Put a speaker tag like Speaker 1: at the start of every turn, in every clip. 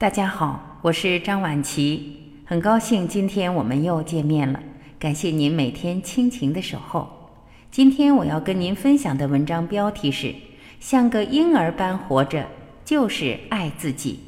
Speaker 1: 大家好，我是张婉琪，很高兴今天我们又见面了。感谢您每天亲情的守候。今天我要跟您分享的文章标题是：像个婴儿般活着，就是爱自己。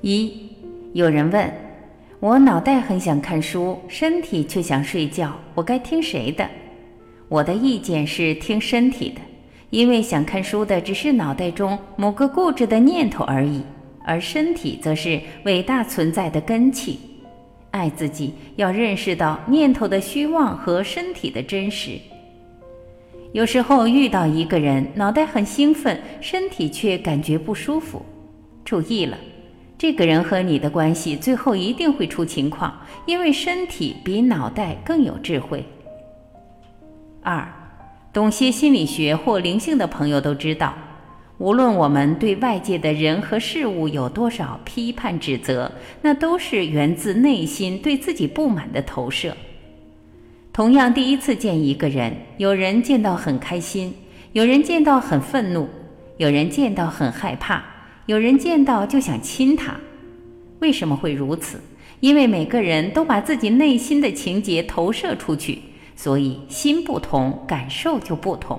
Speaker 1: 一，有人问我，脑袋很想看书，身体却想睡觉，我该听谁的？我的意见是听身体的，因为想看书的只是脑袋中某个固执的念头而已，而身体则是伟大存在的根器。爱自己，要认识到念头的虚妄和身体的真实。有时候遇到一个人，脑袋很兴奋，身体却感觉不舒服，注意了。这个人和你的关系最后一定会出情况，因为身体比脑袋更有智慧。二，懂些心理学或灵性的朋友都知道，无论我们对外界的人和事物有多少批判指责，那都是源自内心对自己不满的投射。同样，第一次见一个人，有人见到很开心，有人见到很愤怒，有人见到很害怕。有人见到就想亲他，为什么会如此？因为每个人都把自己内心的情节投射出去，所以心不同，感受就不同。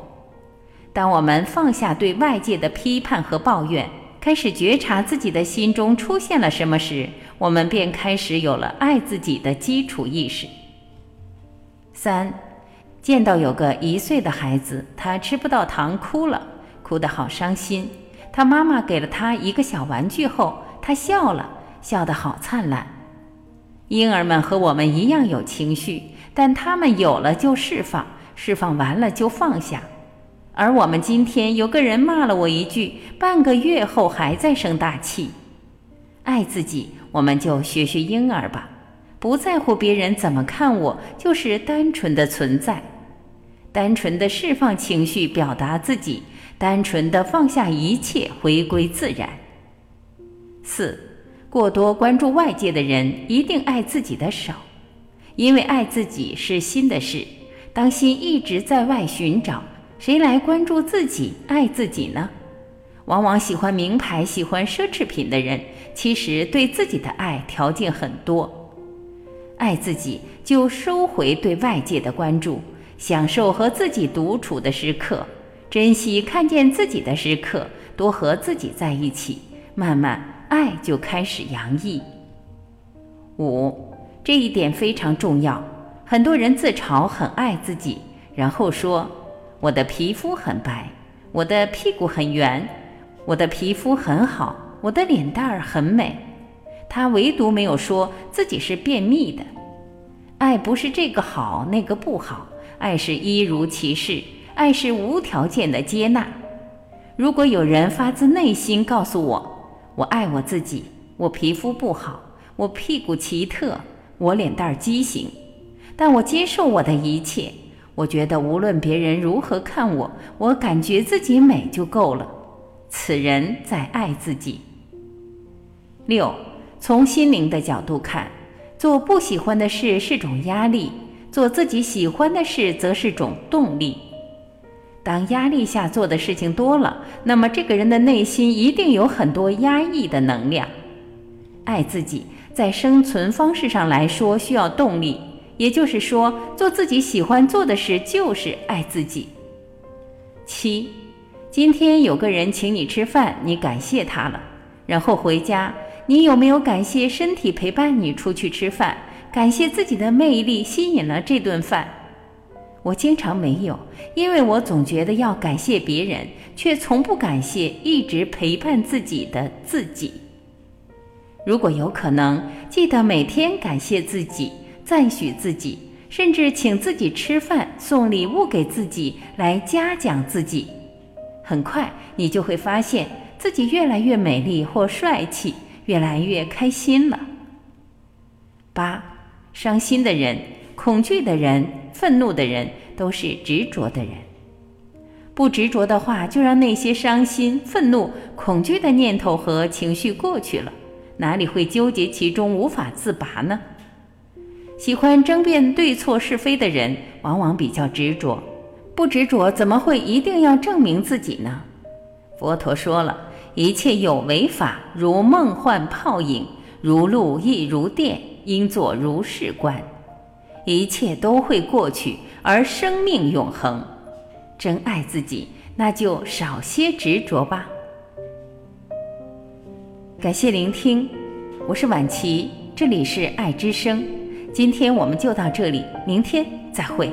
Speaker 1: 当我们放下对外界的批判和抱怨，开始觉察自己的心中出现了什么时，我们便开始有了爱自己的基础意识。三，见到有个一岁的孩子，他吃不到糖，哭了，哭得好伤心。他妈妈给了他一个小玩具后，他笑了，笑得好灿烂。婴儿们和我们一样有情绪，但他们有了就释放，释放完了就放下。而我们今天有个人骂了我一句，半个月后还在生大气。爱自己，我们就学学婴儿吧，不在乎别人怎么看我，就是单纯的存在，单纯的释放情绪，表达自己。单纯的放下一切，回归自然。四，过多关注外界的人，一定爱自己的少，因为爱自己是心的事。当心一直在外寻找，谁来关注自己、爱自己呢？往往喜欢名牌、喜欢奢侈品的人，其实对自己的爱条件很多。爱自己，就收回对外界的关注，享受和自己独处的时刻。珍惜看见自己的时刻，多和自己在一起，慢慢爱就开始洋溢。五，这一点非常重要。很多人自嘲很爱自己，然后说我的皮肤很白，我的屁股很圆，我的皮肤很好，我的脸蛋儿很美。他唯独没有说自己是便秘的。爱不是这个好那个不好，爱是一如其事。爱是无条件的接纳。如果有人发自内心告诉我，我爱我自己，我皮肤不好，我屁股奇特，我脸蛋畸形，但我接受我的一切。我觉得无论别人如何看我，我感觉自己美就够了。此人在爱自己。六，从心灵的角度看，做不喜欢的事是种压力，做自己喜欢的事则是种动力。当压力下做的事情多了，那么这个人的内心一定有很多压抑的能量。爱自己，在生存方式上来说需要动力，也就是说，做自己喜欢做的事就是爱自己。七，今天有个人请你吃饭，你感谢他了，然后回家，你有没有感谢身体陪伴你出去吃饭，感谢自己的魅力吸引了这顿饭？我经常没有，因为我总觉得要感谢别人，却从不感谢一直陪伴自己的自己。如果有可能，记得每天感谢自己，赞许自己，甚至请自己吃饭、送礼物给自己，来嘉奖自己。很快，你就会发现自己越来越美丽或帅气，越来越开心了。八，伤心的人、恐惧的人。愤怒的人都是执着的人。不执着的话，就让那些伤心、愤怒、恐惧的念头和情绪过去了，哪里会纠结其中无法自拔呢？喜欢争辩对错是非的人，往往比较执着。不执着，怎么会一定要证明自己呢？佛陀说了一切有为法，如梦幻泡影，如露亦如电，应作如是观。一切都会过去，而生命永恒。真爱自己，那就少些执着吧。感谢聆听，我是婉琪，这里是爱之声。今天我们就到这里，明天再会。